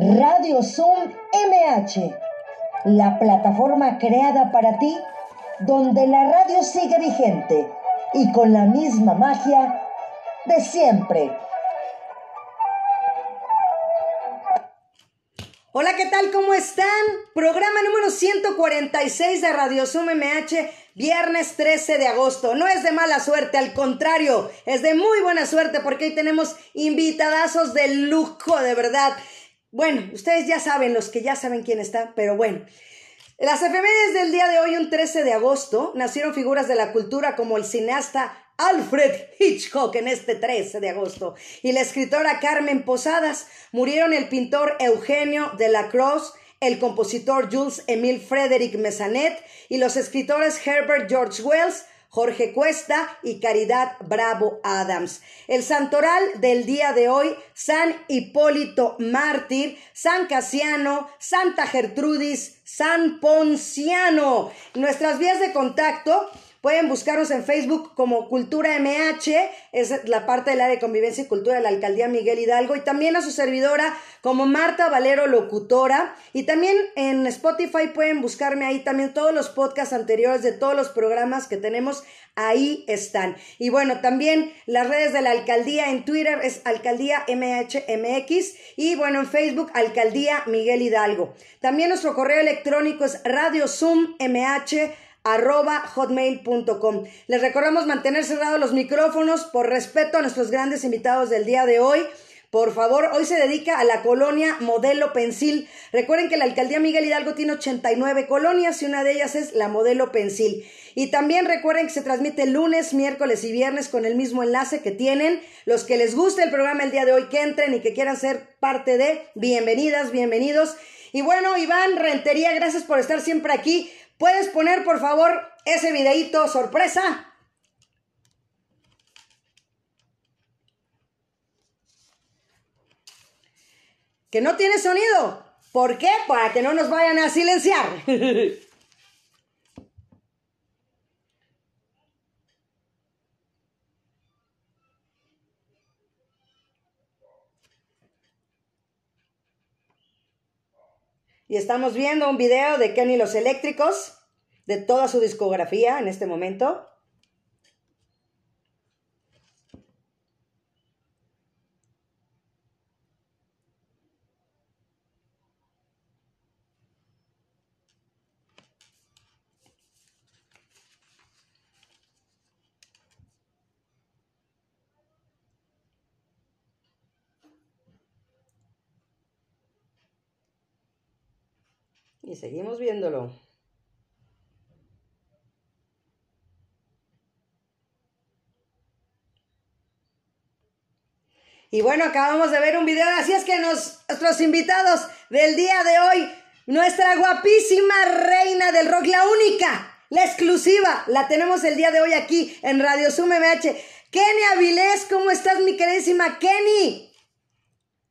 Radio Zoom MH, la plataforma creada para ti, donde la radio sigue vigente y con la misma magia de siempre. Hola, ¿qué tal? ¿Cómo están? Programa número 146 de Radio Zoom MH, viernes 13 de agosto. No es de mala suerte, al contrario, es de muy buena suerte porque hoy tenemos invitadazos de lujo, de verdad. Bueno, ustedes ya saben, los que ya saben quién está, pero bueno. Las efemérides del día de hoy, un 13 de agosto, nacieron figuras de la cultura como el cineasta Alfred Hitchcock en este 13 de agosto y la escritora Carmen Posadas. Murieron el pintor Eugenio de la Cruz, el compositor Jules Emile Frederick Mesanet y los escritores Herbert George Wells, Jorge Cuesta y Caridad Bravo Adams. El santoral del día de hoy, San Hipólito Mártir, San Casiano, Santa Gertrudis, San Ponciano. Nuestras vías de contacto Pueden buscarnos en Facebook como Cultura MH, es la parte del área de convivencia y cultura de la alcaldía Miguel Hidalgo, y también a su servidora como Marta Valero Locutora. Y también en Spotify pueden buscarme ahí también todos los podcasts anteriores de todos los programas que tenemos, ahí están. Y bueno, también las redes de la alcaldía en Twitter es Alcaldía MHMX y bueno, en Facebook Alcaldía Miguel Hidalgo. También nuestro correo electrónico es Radio Zoom MH arroba hotmail.com. Les recordamos mantener cerrados los micrófonos por respeto a nuestros grandes invitados del día de hoy. Por favor, hoy se dedica a la colonia Modelo Pensil. Recuerden que la alcaldía Miguel Hidalgo tiene 89 colonias y una de ellas es la Modelo Pensil. Y también recuerden que se transmite lunes, miércoles y viernes con el mismo enlace que tienen. Los que les guste el programa el día de hoy, que entren y que quieran ser parte de, bienvenidas, bienvenidos. Y bueno, Iván Rentería, gracias por estar siempre aquí. ¿Puedes poner, por favor, ese videíto sorpresa? Que no tiene sonido. ¿Por qué? Para que no nos vayan a silenciar. Y estamos viendo un video de Kenny Los Eléctricos, de toda su discografía en este momento. Seguimos viéndolo. Y bueno, acabamos de ver un video, así es que nuestros invitados del día de hoy, nuestra guapísima reina del rock, la única, la exclusiva, la tenemos el día de hoy aquí en Radio Zoom MH. Kenny Avilés, ¿cómo estás mi queridísima Kenny?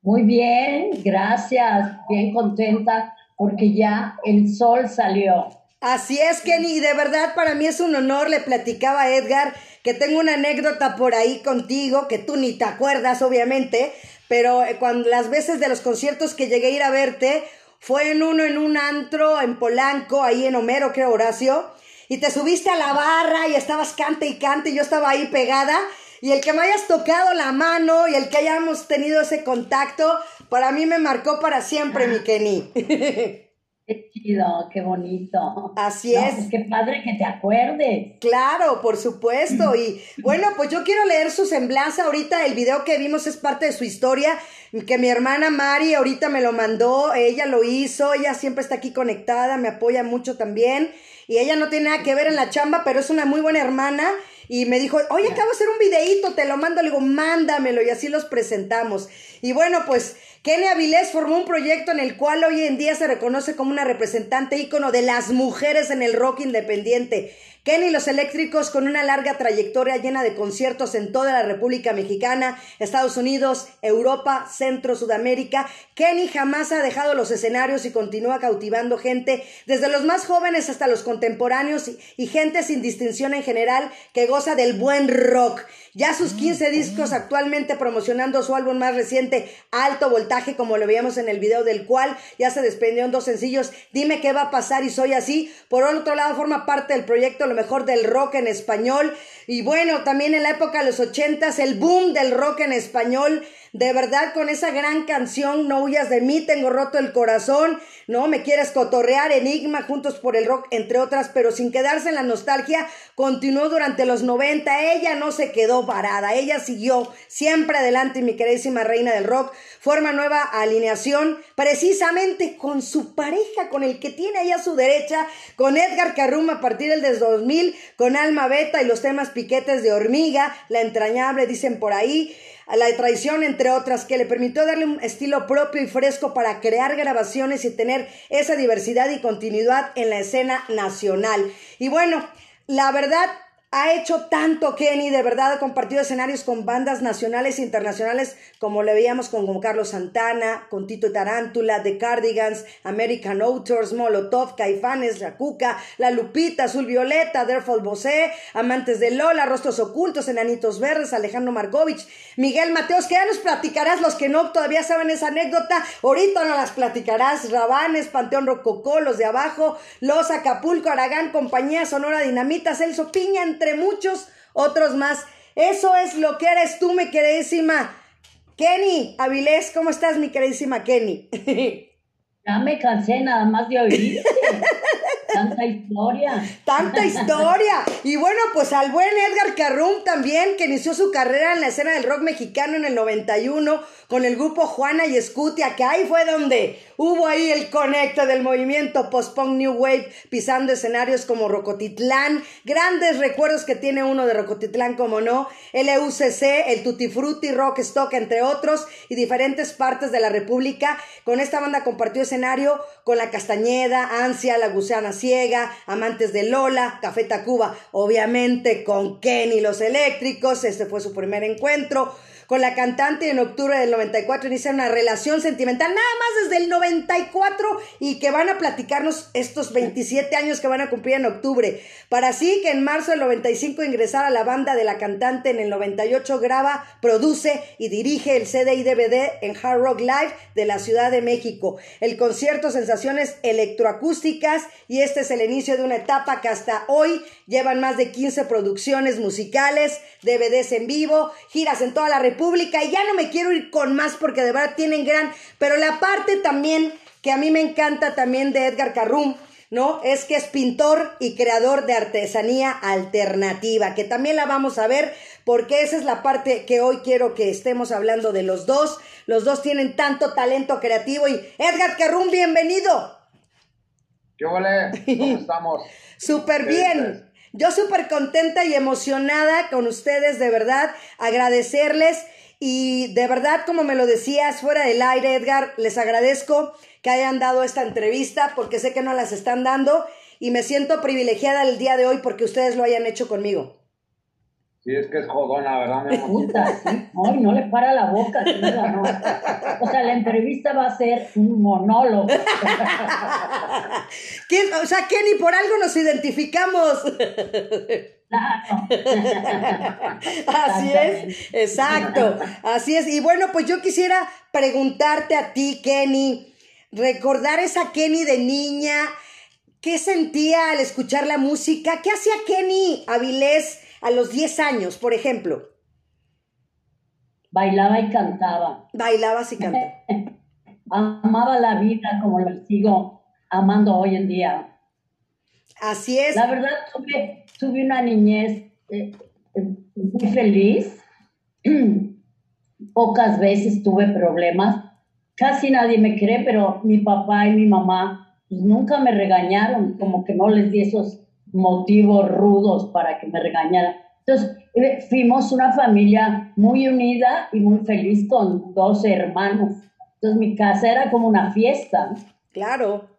Muy bien, gracias, bien contenta porque ya el sol salió. Así es, Kenny, y de verdad para mí es un honor, le platicaba a Edgar que tengo una anécdota por ahí contigo, que tú ni te acuerdas, obviamente, pero eh, cuando las veces de los conciertos que llegué a ir a verte, fue en uno en un antro en Polanco, ahí en Homero, creo, Horacio, y te subiste a la barra y estabas cante y cante, y yo estaba ahí pegada, y el que me hayas tocado la mano y el que hayamos tenido ese contacto, para mí me marcó para siempre, mi Kenny. Qué chido, qué bonito. Así es. Pues qué padre que te acuerdes. Claro, por supuesto. Y bueno, pues yo quiero leer su semblanza. Ahorita el video que vimos es parte de su historia, que mi hermana Mari ahorita me lo mandó. Ella lo hizo, ella siempre está aquí conectada, me apoya mucho también. Y ella no tiene nada que ver en la chamba, pero es una muy buena hermana y me dijo, oye, acabo de hacer un videíto, te lo mando, le digo, mándamelo y así los presentamos. Y bueno, pues Kenny Avilés formó un proyecto en el cual hoy en día se reconoce como una representante ícono de las mujeres en el rock independiente. Kenny Los Eléctricos con una larga trayectoria llena de conciertos en toda la República Mexicana, Estados Unidos, Europa, Centro, Sudamérica. Kenny jamás ha dejado los escenarios y continúa cautivando gente, desde los más jóvenes hasta los contemporáneos y, y gente sin distinción en general que goza del buen rock. Ya sus 15 discos actualmente promocionando su álbum más reciente, Alto Voltaje, como lo veíamos en el video del cual ya se desprendieron dos sencillos, Dime qué va a pasar y soy así. Por otro lado, forma parte del proyecto Lo mejor del rock en español. Y bueno, también en la época de los ochentas, el boom del rock en español de verdad, con esa gran canción, No huyas de mí, tengo roto el corazón, ¿no? Me quieres cotorrear, Enigma, Juntos por el Rock, entre otras, pero sin quedarse en la nostalgia, continuó durante los 90. Ella no se quedó parada, ella siguió siempre adelante, mi queridísima reina del rock. Forma nueva alineación, precisamente con su pareja, con el que tiene ahí a su derecha, con Edgar Carrum a partir del 2000, con Alma Beta y los temas piquetes de hormiga, la entrañable, dicen por ahí la traición, entre otras, que le permitió darle un estilo propio y fresco para crear grabaciones y tener esa diversidad y continuidad en la escena nacional. Y bueno, la verdad, ha hecho tanto Kenny, de verdad ha compartido escenarios con bandas nacionales e internacionales como le veíamos con, Carlos Santana, con Tito Tarántula, The Cardigans, American Authors, Molotov, Caifanes, La Cuca, La Lupita, Azul Violeta, Derfol Bosé, Amantes de Lola, Rostros Ocultos, Enanitos Verdes, Alejandro Margovich, Miguel Mateos, que ya nos platicarás, los que no todavía saben esa anécdota, ahorita no las platicarás, Rabanes, Panteón Rococó, Los de Abajo, Los Acapulco, Aragán, Compañía Sonora Dinamita, Celso Piña, entre muchos otros más. Eso es lo que eres tú, mi queridísima Kenny Avilés. ¿Cómo estás, mi queridísima Kenny? Ya me cansé nada más de oír. Tanta historia. Tanta historia. Y bueno, pues al buen Edgar Carrum también, que inició su carrera en la escena del rock mexicano en el 91 con el grupo Juana y Scutia, que ahí fue donde hubo ahí el conecto del movimiento post-punk New Wave, pisando escenarios como Rocotitlán. Grandes recuerdos que tiene uno de Rocotitlán, como no. El EUCC, el Tutti Frutti, Rock Stock, entre otros, y diferentes partes de la República. Con esta banda compartió escenario con La Castañeda, Ansia, La Gusana Ciega, Amantes de Lola, Café Tacuba, obviamente con Kenny Los Eléctricos, este fue su primer encuentro con la cantante en octubre del 94 inicia una relación sentimental, nada más desde el 94 y que van a platicarnos estos 27 años que van a cumplir en octubre. Para así que en marzo del 95 ingresar a la banda de la cantante en el 98 graba, produce y dirige el CD y DVD en Hard Rock Live de la Ciudad de México. El concierto Sensaciones Electroacústicas y este es el inicio de una etapa que hasta hoy llevan más de 15 producciones musicales, DVDs en vivo, giras en toda la República Pública y ya no me quiero ir con más porque de verdad tienen gran, pero la parte también que a mí me encanta también de Edgar Carrum, ¿no? Es que es pintor y creador de artesanía alternativa, que también la vamos a ver porque esa es la parte que hoy quiero que estemos hablando de los dos. Los dos tienen tanto talento creativo y Edgar Carrum, bienvenido. ¿Qué vale? ¿Cómo estamos? Súper bien. Yo súper contenta y emocionada con ustedes, de verdad, agradecerles y de verdad, como me lo decías fuera del aire, Edgar, les agradezco que hayan dado esta entrevista porque sé que no las están dando y me siento privilegiada el día de hoy porque ustedes lo hayan hecho conmigo. Sí, es que es jodona, ¿verdad, mi Puta, sí. Ay, no le para la boca. No. O sea, la entrevista va a ser un monólogo. o sea, Kenny, por algo nos identificamos. Claro. Así es, exacto. Así es. Y bueno, pues yo quisiera preguntarte a ti, Kenny, recordar esa Kenny de niña, ¿qué sentía al escuchar la música? ¿Qué hacía Kenny Avilés? A los 10 años, por ejemplo? Bailaba y cantaba. Bailaba y cantaba. Amaba la vida como la sigo amando hoy en día. Así es. La verdad, tuve, una niñez eh, muy feliz. Pocas veces tuve problemas. Casi nadie me cree, pero mi papá y mi mamá pues, nunca me regañaron, como que no les di esos motivos rudos para que me regañaran. Entonces, eh, fuimos una familia muy unida y muy feliz con dos hermanos. Entonces, mi casa era como una fiesta. Claro.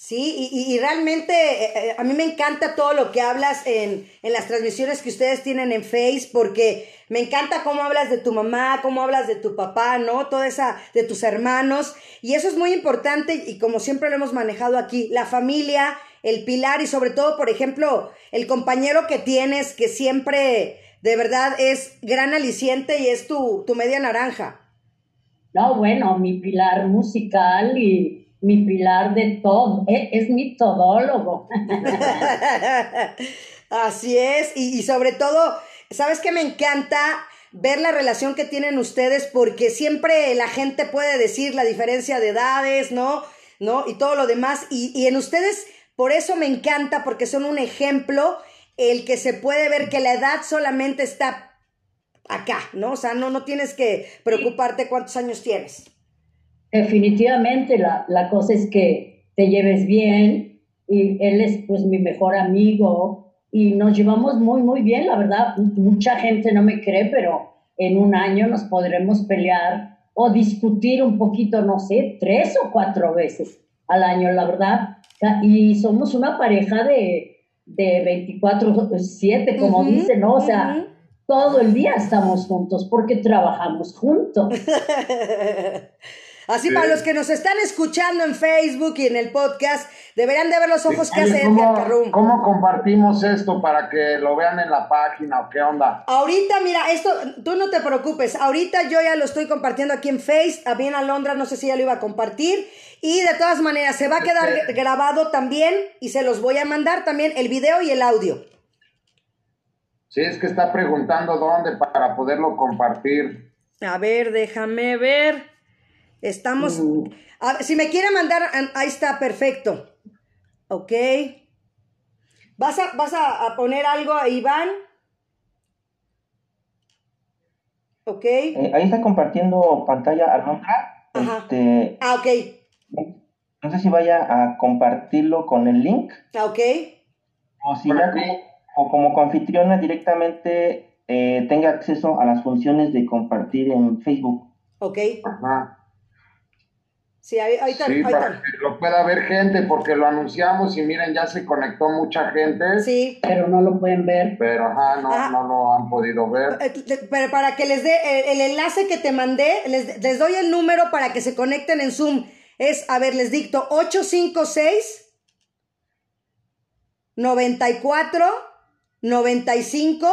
Sí, y, y realmente eh, eh, a mí me encanta todo lo que hablas en, en las transmisiones que ustedes tienen en Face, porque me encanta cómo hablas de tu mamá, cómo hablas de tu papá, ¿no? Toda esa, de tus hermanos. Y eso es muy importante y como siempre lo hemos manejado aquí, la familia, el pilar y sobre todo, por ejemplo, el compañero que tienes que siempre de verdad es gran aliciente y es tu, tu media naranja. No, bueno, mi pilar musical y mi pilar de todo, e, es, mi todólogo. Así es, y, y sobre todo, ¿sabes qué me encanta? ver la relación que tienen ustedes porque siempre la gente puede decir la diferencia de edades, ¿no? ¿No? Y todo lo demás. Y, y, en ustedes, por eso me encanta, porque son un ejemplo, el que se puede ver que la edad solamente está acá, ¿no? O sea, no, no tienes que preocuparte cuántos años tienes. Definitivamente la, la cosa es que te lleves bien y él es pues mi mejor amigo y nos llevamos muy, muy bien, la verdad. Mucha gente no me cree, pero en un año nos podremos pelear o discutir un poquito, no sé, tres o cuatro veces al año, la verdad. Y somos una pareja de, de 24-7, como dicen, ¿no? O sea, todo el día estamos juntos porque trabajamos juntos. Así para los que nos están escuchando en Facebook y en el podcast, deberían de ver los ojos que hace Edgar Carrum. ¿Cómo compartimos esto para que lo vean en la página o qué onda? Ahorita, mira, esto, tú no te preocupes, ahorita yo ya lo estoy compartiendo aquí en Face, bien Alondra, no sé si ya lo iba a compartir, y de todas maneras se va a quedar grabado también y se los voy a mandar también el video y el audio. Sí, es que está preguntando dónde para poderlo compartir. A ver, déjame ver. Estamos. si me quiere mandar, ahí está, perfecto. Ok. ¿Vas a, vas a, poner algo a Iván? Ok. Eh, ahí está compartiendo pantalla Alondra. Este, ah, ok. No sé si vaya a compartirlo con el link. Ah, ok. O si ya como, como confitriona directamente eh, tenga acceso a las funciones de compartir en Facebook. Ok. Ajá. Sí, ahí, ahí, sí, para que lo pueda ver gente, porque lo anunciamos y miren, ya se conectó mucha gente. Sí. Pero no lo pueden ver. Pero ajá, no, no lo han podido ver. Eh, pero para que les dé el, enlace que te mandé, les, les, doy el número para que se conecten en Zoom. Es, a ver, les dicto 856 94 95.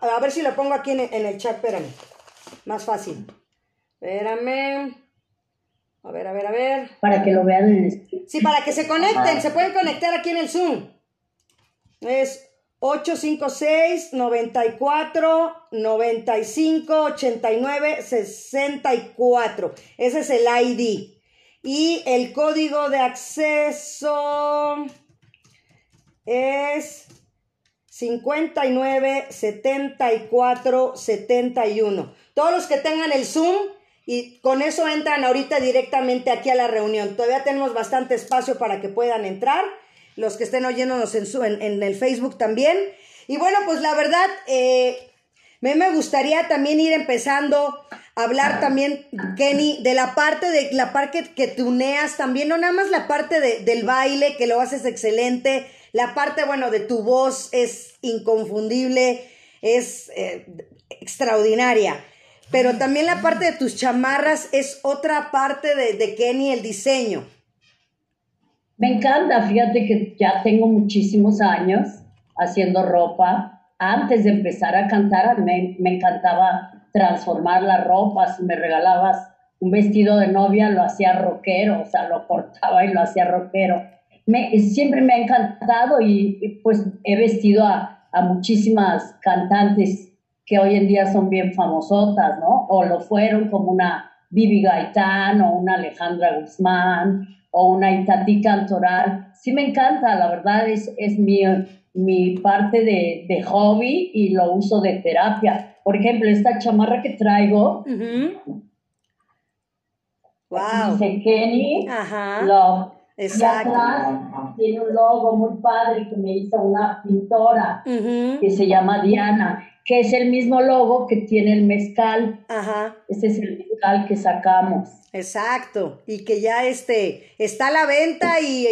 A ver si lo pongo aquí en, en el chat, espérame. Más fácil. Espérame. A ver, a ver, a ver. Para que lo vean en el... Sí, para que se conecten, se pueden conectar aquí en el Zoom. Es 856 94 95 89 64. Ese es el ID. Y el código de acceso es 59 74 71. Todos los que tengan el Zoom y con eso entran ahorita directamente aquí a la reunión. Todavía tenemos bastante espacio para que puedan entrar. Los que estén oyéndonos en, su, en, el Facebook también. Y bueno, pues la verdad, eh, me, gustaría también ir empezando a hablar también, Kenny, de la parte de la parte que, que tuneas también, no nada más la parte de, del baile, que lo haces excelente, la parte, bueno, de tu voz es inconfundible, es eh, extraordinaria pero también la parte de tus chamarras es otra parte de, de Kenny, el diseño. Me encanta, fíjate que ya tengo muchísimos años haciendo ropa. Antes de empezar a cantar, me, me encantaba transformar la ropa. Si me regalabas un vestido de novia, lo hacía rockero, o sea, lo cortaba y lo hacía rockero. Me, siempre me ha encantado y, pues he vestido a, a muchísimas cantantes que hoy en día son bien famosotas, ¿no? O lo fueron como una Bibi Gaitán o una Alejandra Guzmán o una Itatí Cantoral. Sí me encanta, la verdad es, es mi, mi parte de, de, hobby y lo uso de terapia. Por ejemplo, esta chamarra que traigo, wow. dice Kenny Ajá. Love. Exacto. tiene un logo muy padre que me hizo una pintora que se llama Diana. Que es el mismo logo que tiene el mezcal. Ajá. Ese es el mezcal que sacamos. Exacto. Y que ya este está a la venta y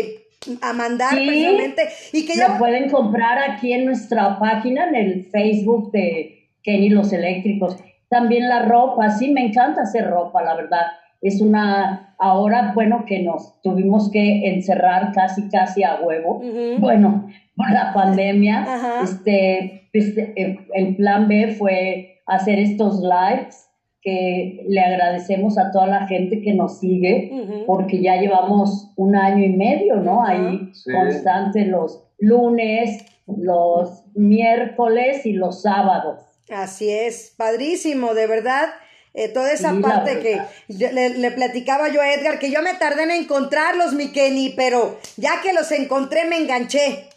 a mandar precisamente. Y que ya. Lo pueden comprar aquí en nuestra página, en el Facebook de Kenny Los Eléctricos. También la ropa, sí, me encanta hacer ropa, la verdad. Es una, ahora, bueno, que nos tuvimos que encerrar casi, casi a huevo. Bueno, por la pandemia, este, este el plan B fue hacer estos lives que le agradecemos a toda la gente que nos sigue, porque ya llevamos un año y medio, ¿no? Ahí constante los lunes, los miércoles y los sábados. Así es, padrísimo, de verdad. Eh, toda esa parte que le, platicaba yo a Edgar, que yo me tardé en encontrarlos, mi Kenny, pero ya que los encontré me enganché.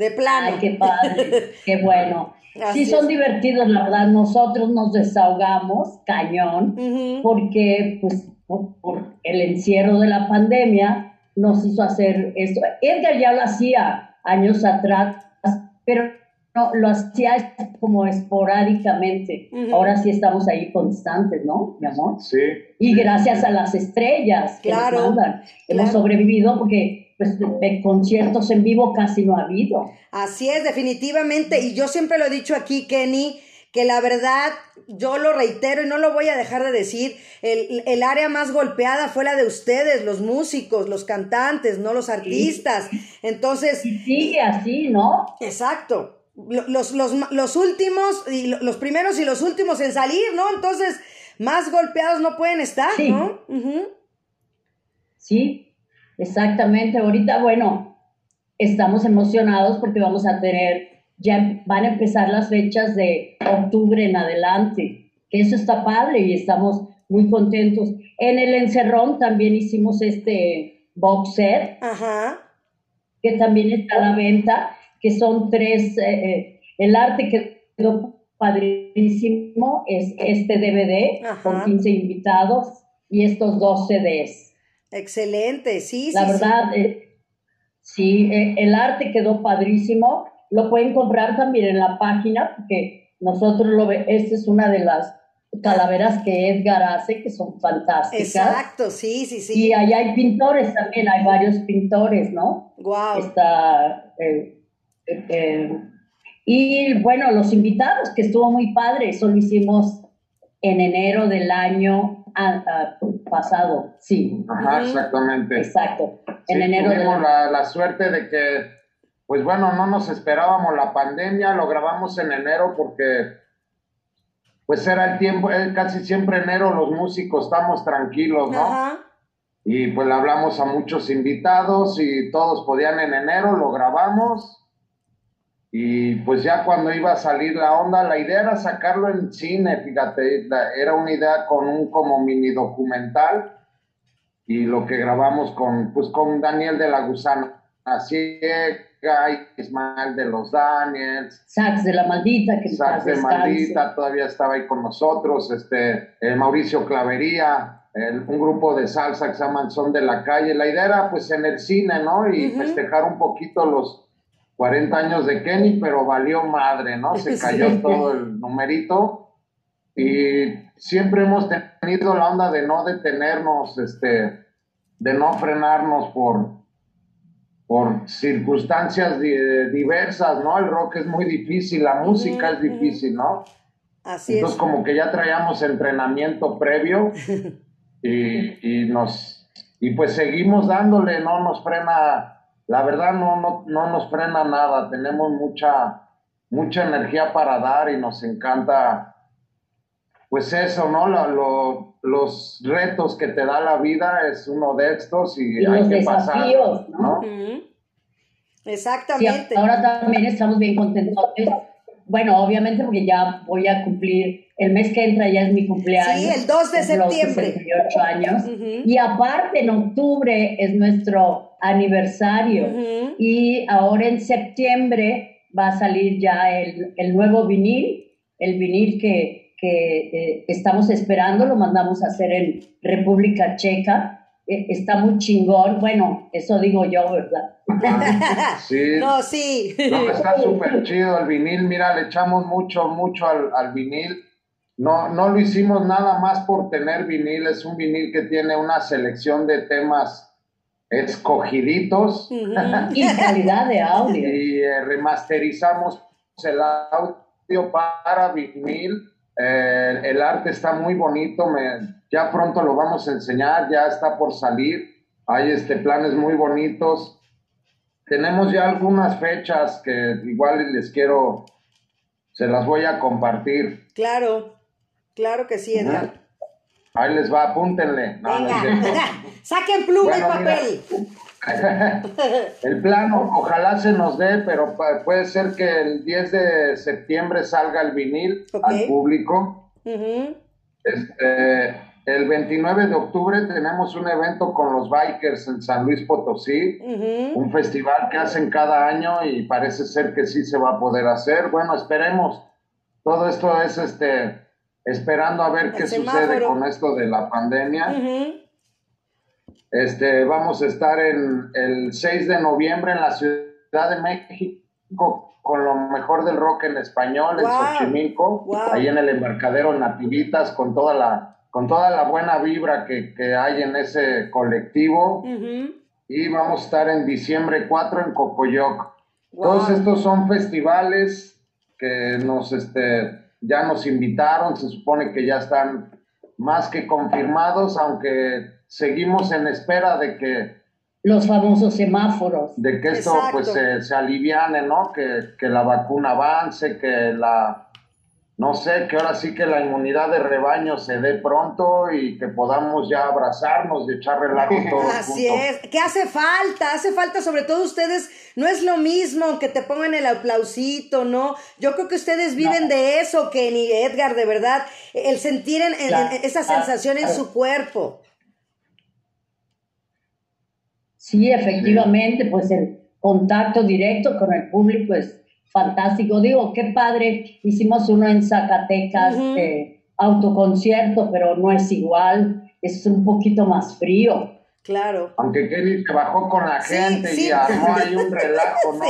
De plano. Ay, qué padre, qué bueno. sí, son divertidos, la verdad. Nosotros nos desahogamos cañón, porque, pues, por, el encierro de la pandemia, nos hizo hacer esto. Edgar ya lo hacía años atrás, pero no, lo hacía como esporádicamente. Ahora sí estamos ahí constantes, ¿no, mi amor? Sí. Y gracias a las estrellas que nos mandan, hemos sobrevivido porque pues, de, conciertos en vivo casi no ha habido. Así es, definitivamente. Y yo siempre lo he dicho aquí, Kenny, que la verdad, yo lo reitero y no lo voy a dejar de decir, el, el área más golpeada fue la de ustedes, los músicos, los cantantes, no los artistas. Entonces... Y sigue así, ¿no? Exacto los, los, los últimos, y los primeros y los últimos en salir, ¿no? Entonces, más golpeados no pueden estar, ¿no? Sí, exactamente. Ahorita, bueno, estamos emocionados porque vamos a tener, ya van a empezar las fechas de octubre en adelante, que eso está padre y estamos muy contentos. En el encerrón también hicimos este box set, Ajá. que también está a la venta que son tres, eh, eh, el arte que quedó padrísimo es este DVD con 15 invitados y estos dos CDs. Excelente, sí, La verdad, eh, sí, el arte quedó padrísimo. Lo pueden comprar también en la página, porque nosotros lo vemos, esta es una de las calaveras que Edgar hace, que son fantásticas. Exacto, sí, sí, sí. Y ahí hay pintores también, hay varios pintores, ¿no? Wow. Está eh, y bueno, los invitados, que estuvo muy padre, eso lo hicimos en enero del año pasado, sí. Ajá, exactamente. Exacto, en enero tuvimos la, la suerte de que, pues bueno, no nos esperábamos la pandemia, lo grabamos en enero porque pues era el tiempo, eh, casi siempre enero los músicos estamos tranquilos, ¿no? Ajá. Y pues le hablamos a muchos invitados y todos podían en enero, lo grabamos y pues ya cuando iba a salir la onda, la idea era sacarlo en cine, fíjate, era una idea con un como mini documental y lo que grabamos con, pues con Daniel de la Gusana Ciega, Ismael de los Daniels. Sax de la Maldita, que Sax de Maldita todavía estaba ahí con nosotros, este, el Mauricio Clavería, un grupo de salsa que se llaman Son de la Calle. La idea era pues en el cine, ¿no? Y festejar un poquito los 40 años de Kenny, pero valió madre, ¿no? Se cayó todo el numerito. Y siempre hemos tenido la onda de no detenernos, este, de no frenarnos por, por circunstancias diversas, ¿no? El rock es muy difícil, la música es difícil, ¿no? Así Entonces, como que ya traíamos entrenamiento previo y, y nos, y pues seguimos dándole, no nos frena la verdad no, no, no nos frena nada, tenemos mucha, mucha energía para dar y nos encanta, pues eso, ¿no? Lo, los retos que te da la vida es uno de estos y, hay que pasar, ¿no? Exactamente. ahora también estamos bien contentos. Bueno, obviamente porque ya voy a cumplir, el mes que entra ya es mi cumpleaños. Sí, el 2 de septiembre. 68 años. Y aparte en octubre es nuestro aniversario. Y ahora en septiembre va a salir ya el, el nuevo vinil, el vinil que, que eh, estamos esperando, lo mandamos a hacer en República Checa. eh, está muy chingón. Bueno, eso digo yo, ¿verdad? Sí. No, sí. No, está súper chido el vinil. Mira, le echamos mucho, mucho al, al vinil. No, no lo hicimos nada más por tener vinil. Es un vinil que tiene una selección de temas escogiditos. Ujú. Y calidad de audio. y eh, remasterizamos el audio para vinil. Eh, el arte está muy bonito, me- ya pronto lo vamos a enseñar, ya está por salir. Hay este, planes muy bonitos. Tenemos ya algunas fechas que igual les quiero, se las voy a compartir. Claro, claro que sí, Edgar. Ahí les va, apúntenle. No, Venga, saquen pluma y mira. papel. El plano, ojalá se nos dé, pero puede ser que el 10 de septiembre salga el vinil al público. Este, el 29 de octubre tenemos un evento con los bikers en San Luis Potosí, un festival que hacen cada año y parece ser que sí se va a poder hacer. Bueno, esperemos. Todo esto es este esperando a ver qué sucede con esto de la pandemia. Este, vamos a estar en el 6 de noviembre en la Ciudad de México con lo mejor del rock en español en Xochimilco, guau. ahí en el embarcadero Nativitas con toda la con toda la buena vibra que, que hay en ese colectivo Ujú. y vamos a estar en diciembre 4 en Cocoyoc. Todos estos son festivales que nos este ya nos invitaron, se supone que ya están más que confirmados, aunque seguimos en espera de que Los famosos semáforos. de que esto Exacto. pues se, se aliviane, ¿no? Que, que la vacuna avance, que la no sé, que ahora sí que la inmunidad de rebaño se dé pronto y que podamos ya abrazarnos y echar relajo todos Así juntos. es, que hace falta, hace falta sobre todo ustedes, no es lo mismo que te pongan el aplausito, ¿no? Yo creo que ustedes viven de eso, Kenny, Edgar, de verdad, el sentir en, en- Claro, en esa sensación en claro. su cuerpo. Sí, efectivamente, pues el contacto directo con el público es fantástico. Digo, qué padre, hicimos uno en Zacatecas, eh, autoconcierto, pero no es igual, es un poquito más frío. Claro. Aunque Kenny se bajó con la Sí, gente sí. y armó ahí un relajo, ¿no?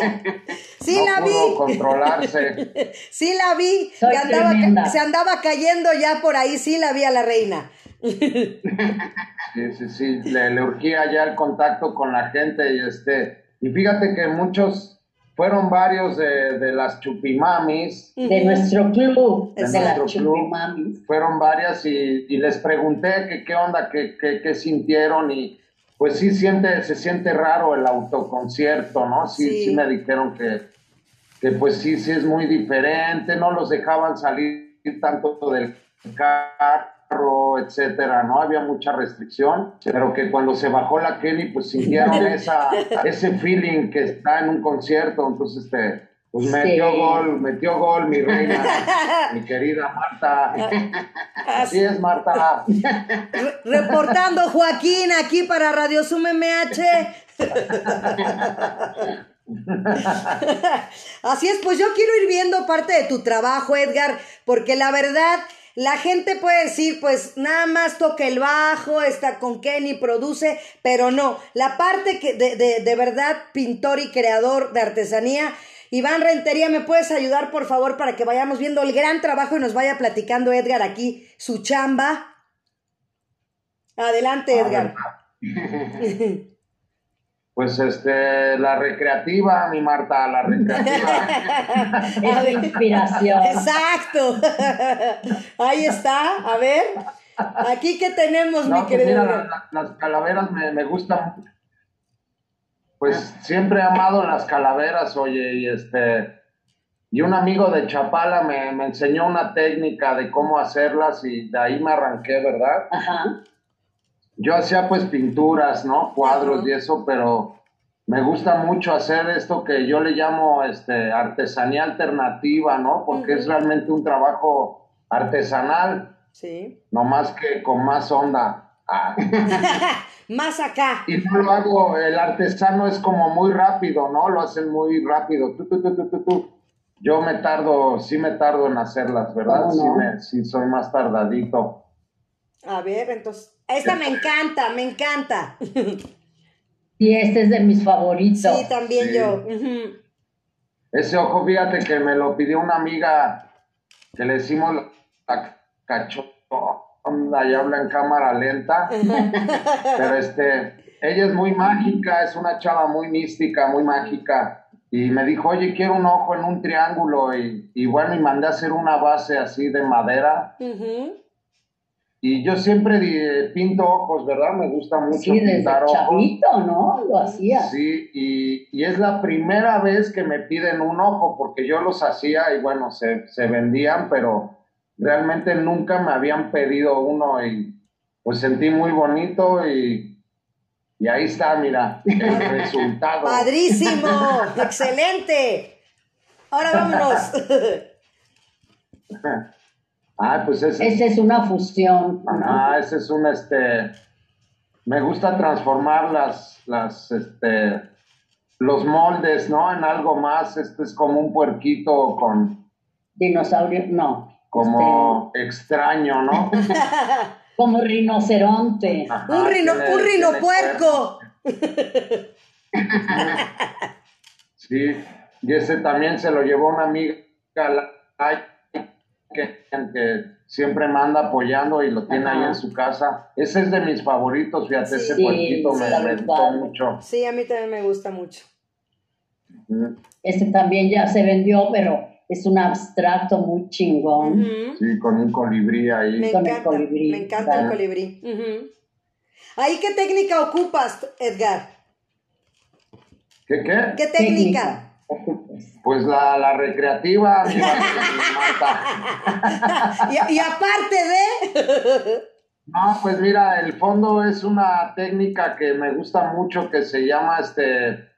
Sí no la pudo vi, controlarse. sí la vi, Soy andaba, se andaba cayendo ya por ahí, sí la vi a la reina. Sí, sí, sí, le, le urgía ya el contacto con la gente y este, y fíjate que muchos, fueron varios de, de las chupimamis, De nuestro club, de, De nuestro club. Chupimamis. fueron varias y, y les pregunté que qué onda, qué, qué, qué sintieron y pues sí siente, se siente raro el autoconcierto, ¿no? Sí, Sí. sí. me dijeron que, que pues sí, sí es muy diferente, no los dejaban salir tanto del carro, etcétera, ¿no? Había mucha restricción, pero que cuando se bajó la Kenny, pues sintieron esa, ese feeling que está en un concierto, entonces este, pues Sí. metió gol, metió gol mi reina, mi querida Marta. Así es, Marta. Re- reportando Joaquín aquí para Radio Sum MH. Así es, pues yo quiero ir viendo parte de tu trabajo, Edgar, porque la verdad, la gente puede decir, pues nada más toca el bajo, está con Kenny, produce, pero no, la parte que de, de, de verdad, pintor y creador de artesanía. Iván Rentería, ¿me puedes ayudar, por favor, para que vayamos viendo el gran trabajo y nos vaya platicando Edgar aquí su chamba? Adelante, Edgar. Pues este, la recreativa, mi Marta, la recreativa. Es inspiración. Exacto. Ahí está. A ver. Aquí que tenemos, mi pues querido. mira, Edgar? la- la- las calaveras me, me gustan. Pues siempre he amado las calaveras, oye, y este. Y un amigo de Chapala me, me enseñó una técnica de cómo hacerlas y de ahí me arranqué, ¿verdad? Ajá. Yo hacía pues pinturas, ¿no? Cuadros y eso, pero me gusta mucho hacer esto que yo le llamo este, artesanía alternativa, ¿no? Porque es realmente un trabajo artesanal, Sí. no más que con más onda. Ah. Más acá. Y no lo hago, el artesano es como muy rápido, ¿no? Lo hacen muy rápido. Tu, tu, tu. Yo me tardo, sí me tardo en hacerlas, ¿verdad? ¿Cómo Sí, no? me- sí soy más tardadito. A ver, entonces. Esta me encanta, me encanta. Y este es de mis favoritos. Sí, también Sí. yo. Ese ojo, fíjate que me lo pidió una amiga que le decimos la cachonda y habla en cámara lenta. Pero este, ella es muy mágica, es una chava muy mística, muy mágica. Y me dijo, oye, quiero un ojo en un triángulo. Y, y bueno, y mandé a hacer una base así de madera. Y yo siempre di- pinto ojos, ¿verdad? Me gusta mucho Sí, desde pintar ojos. chavito, ¿no? Lo hacía. Sí, y, y es la primera vez que me piden un ojo, porque yo los hacía y bueno, se, se vendían, pero realmente nunca me habían pedido uno y pues sentí muy bonito y, y ahí está, mira, el resultado. Padrísimo, excelente. Ahora vámonos. Ah, pues ese, Esa es una fusión. ¿no? ajá, ese es un, este, me gusta transformar las, las, este, los moldes, ¿no? En algo más, este es como un puerquito con, Dinosaurio, no. como extraño, ¿no? Este, como rinoceronte. Ajá, un rino, tiene- un rino tiene puerco. Sí, y ese también se lo llevó una amiga la- que, que siempre me anda apoyando y lo tiene Ajá. ahí en su casa. Ese es de mis favoritos, fíjate, ese puerquito sí, me, gustó mucho. Sí, a mí también me gusta mucho. Este también ya se vendió, pero es un abstracto muy chingón. Sí, con un colibrí ahí. Me Con el encanta, colibrí, me encanta el colibrí. ¿Ahí qué técnica ocupas, Edgar? ¿Qué, qué? ¿Qué técnica? Pues la, la recreativa, mi y, y aparte de... No, pues mira, el fondo es una técnica que me gusta mucho que se llama este,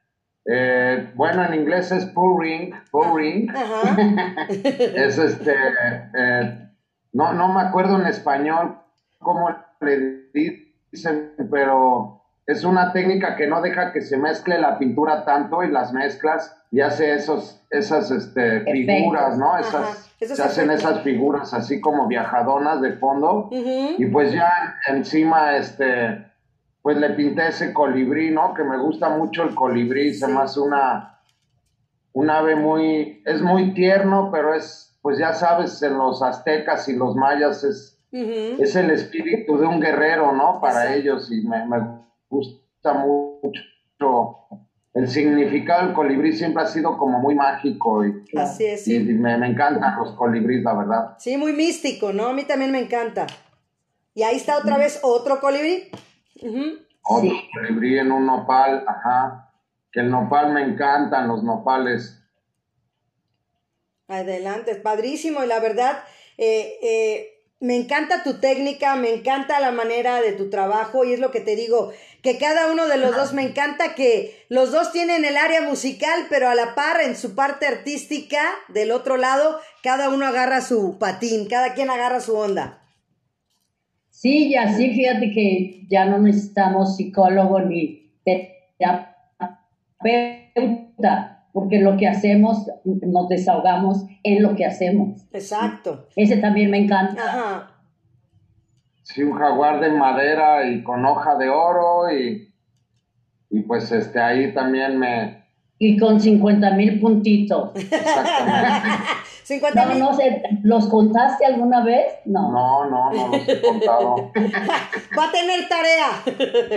eh, bueno, en inglés es pouring, pouring, Ajá. es este, eh, no, no me acuerdo en español cómo le dicen, pero es una técnica que no deja que se mezcle la pintura tanto y las mezclas y hace esos, esas este, figuras, ¿no? Esas, se hacen efectos. esas figuras así como viajadonas de fondo. Y pues ya encima, este, pues le pinté ese colibrí, ¿no? Que me gusta mucho el colibrí, se Sí. me hace una, un ave muy, es muy tierno, pero es, pues ya sabes, en los aztecas y los mayas es, es el espíritu de un guerrero, ¿no? Para ellos y me, me gusta mucho. El significado del colibrí siempre ha sido como muy mágico y, Así es, y me, me encantan los colibríes, la verdad. Sí, muy místico, ¿no? A mí también me encanta. Y ahí está otra vez otro colibrí. Otro Sí. colibrí en un nopal, ajá. Que el nopal me encantan, los nopales. Adelante, es padrísimo y la verdad, eh, eh, me encanta tu técnica, me encanta la manera de tu trabajo y es lo que te digo, que cada uno de los dos me encanta que los dos tienen el área musical, pero a la par en su parte artística, del otro lado, cada uno agarra su patín, cada quien agarra su onda. Sí, y así fíjate que ya no necesitamos psicólogo ni terapeuta, porque lo que hacemos, nos desahogamos en lo que hacemos. Exacto. Ese también me encanta. Ajá. Sí, un jaguar de madera y con hoja de oro y, y pues este ahí también me... Y con 50 mil puntitos. Exactamente. 50 No, mil. no sé, ¿los contaste alguna vez? No. No, no, no los he contado. Va a tener tarea.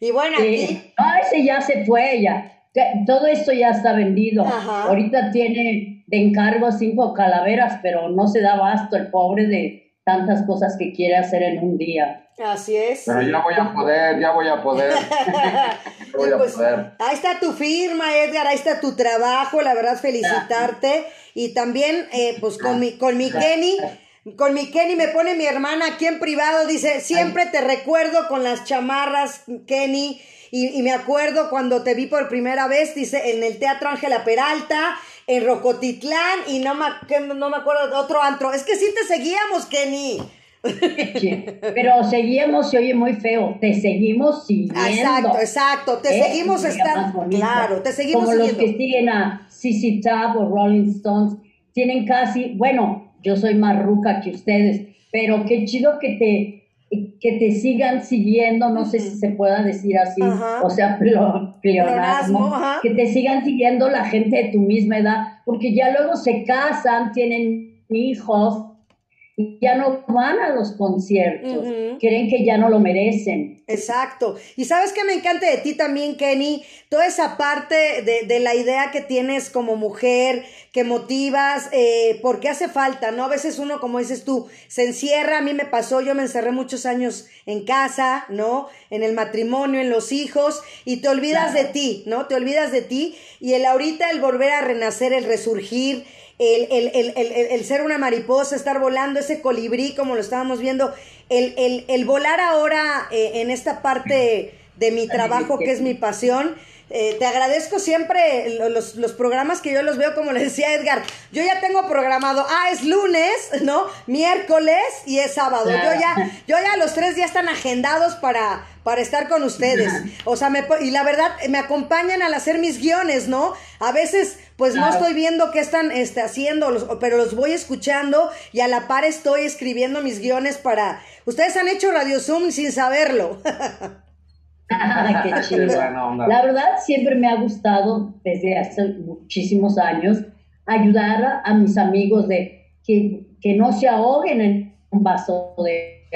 y bueno, aquí. Sí. Ah, ese ya se fue, ya. Que- Todo esto ya está vendido. Ajá. Ahorita tiene de encargo cinco calaveras, pero no se da abasto el pobre de tantas cosas que quiere hacer en un día. Así es. Pero ya voy a poder, ya voy a poder. Voy a pues, poder. ahí está tu firma, Edgar, ahí está tu trabajo, la verdad felicitarte. Y también, eh, pues con mi, con mi Kenny, con mi Kenny me pone mi hermana aquí en privado, dice, siempre te recuerdo con las chamarras, Kenny. Y, y me acuerdo cuando te vi por primera vez, dice, en el Teatro Ángela Peralta, en Rocotitlán, y no me, no me acuerdo de otro antro. Es que sí te seguíamos, Kenny. Sí, Pero seguimos, se oye muy feo, te seguimos siguiendo. Exacto, exacto. Te ¿Eh? seguimos estando. Claro, te seguimos Como los que siguen a CC Top o Rolling Stones, tienen casi, bueno, yo soy más ruca que ustedes, pero qué chido que te que te sigan siguiendo, no sé si se pueda decir así, o sea, pleonasmo, que te sigan siguiendo la gente de tu misma edad, porque ya luego se casan, tienen hijos, ya no van a los conciertos, creen que ya no lo merecen. Exacto. Y sabes que me encanta de ti también, Kenny, toda esa parte de, la idea que tienes como mujer, que motivas, eh, porque hace falta, ¿no? A veces uno, como dices tú, se encierra, a mí me pasó, yo me encerré muchos años en casa, ¿no? En el matrimonio, en los hijos, y te olvidas de ti, ¿no? Te olvidas de ti, y el ahorita, el volver a renacer, el resurgir, el, el, el, el, ser una mariposa, estar volando, ese colibrí como lo estábamos viendo, el, volar ahora eh, en esta parte de mi trabajo que es mi pasión. Eh, te agradezco siempre los, los, programas que yo los veo, como le decía Edgar. Yo ya tengo programado, ah, es lunes, ¿no? Miércoles y es sábado. Yo ya, yo ya los tres días están agendados para, para estar con ustedes. O sea, me, y la verdad, me acompañan al hacer mis guiones, ¿no? A veces, pues no estoy viendo qué están este, haciendo, pero los voy escuchando y a la par estoy escribiendo mis guiones para... Ustedes han hecho Radio Zoom sin saberlo. qué chido. La verdad, siempre me ha gustado, desde hace muchísimos años, ayudar a, mis amigos de que, que no se ahoguen en un vaso de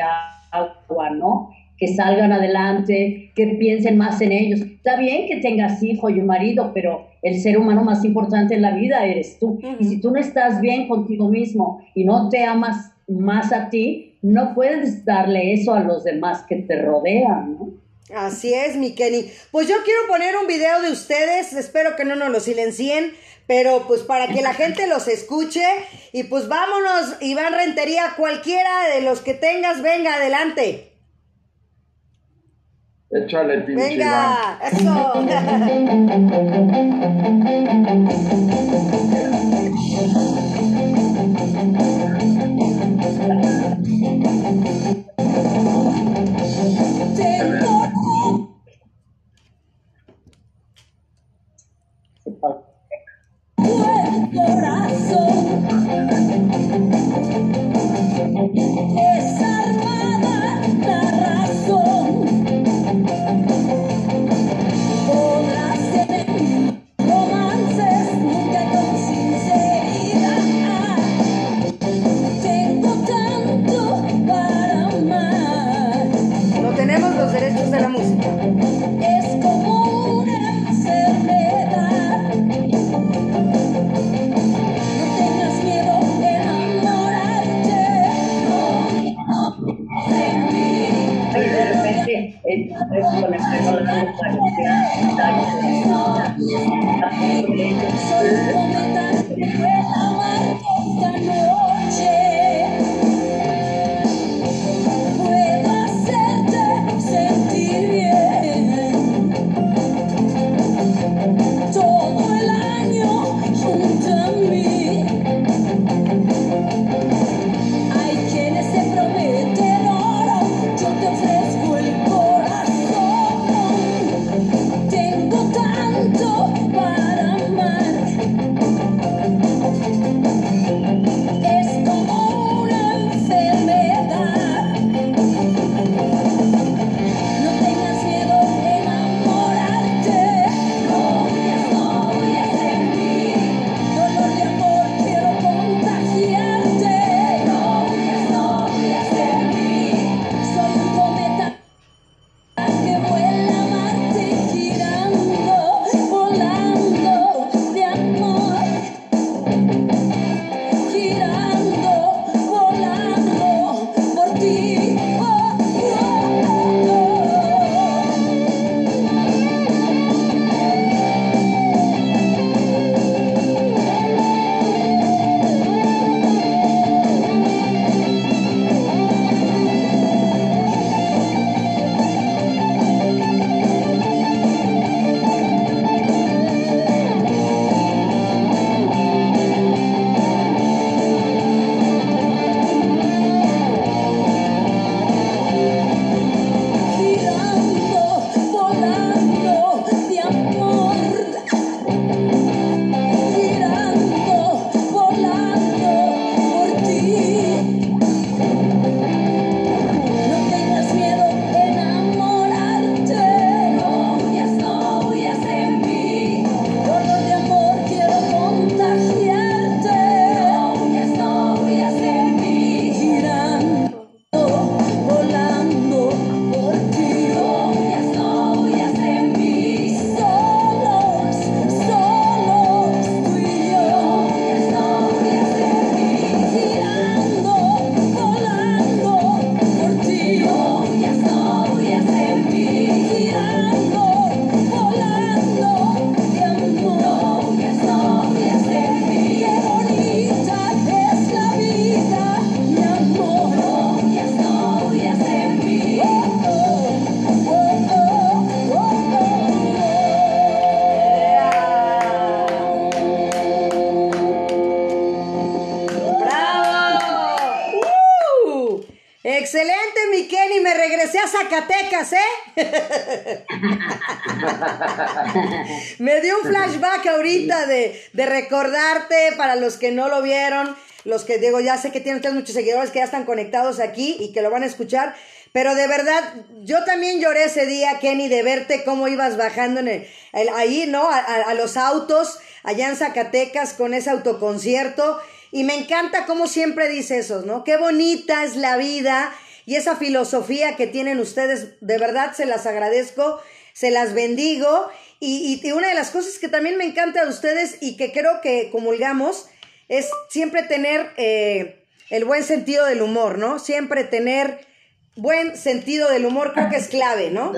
agua, ¿no? Que salgan adelante, que piensen más en ellos. Está bien que tengas hijo y un marido, pero el ser humano más importante en la vida eres tú. Y si tú no estás bien contigo mismo y no te amas más a ti, no puedes darle eso a los demás que te rodean, ¿no? Así es, mi Kenny. Pues yo quiero poner un video de ustedes, espero que no nos lo silencien, pero pues para que la gente los escuche y pues vámonos, Iván Rentería, cualquiera de los que tengas, venga adelante. Échale, pinche Venga, Iván. eso. corazón. Esa Me dio un flashback ahorita de, de recordarte para los que no lo vieron, los que digo, ya sé que tienen muchos seguidores que ya están conectados aquí y que lo van a escuchar. Pero de verdad, yo también lloré ese día, Kenny, de verte cómo ibas bajando en el, ahí, ¿no? A, los autos, allá en Zacatecas, con ese autoconcierto. Y me encanta cómo siempre dice eso, ¿no? Qué bonita es la vida y esa filosofía que tienen ustedes. De verdad, se las agradezco, se las bendigo. Y, una de las cosas que también me encanta de ustedes y que creo que comulgamos es siempre tener eh, el buen sentido del humor, ¿no? Siempre tener buen sentido del humor creo que es clave, ¿no?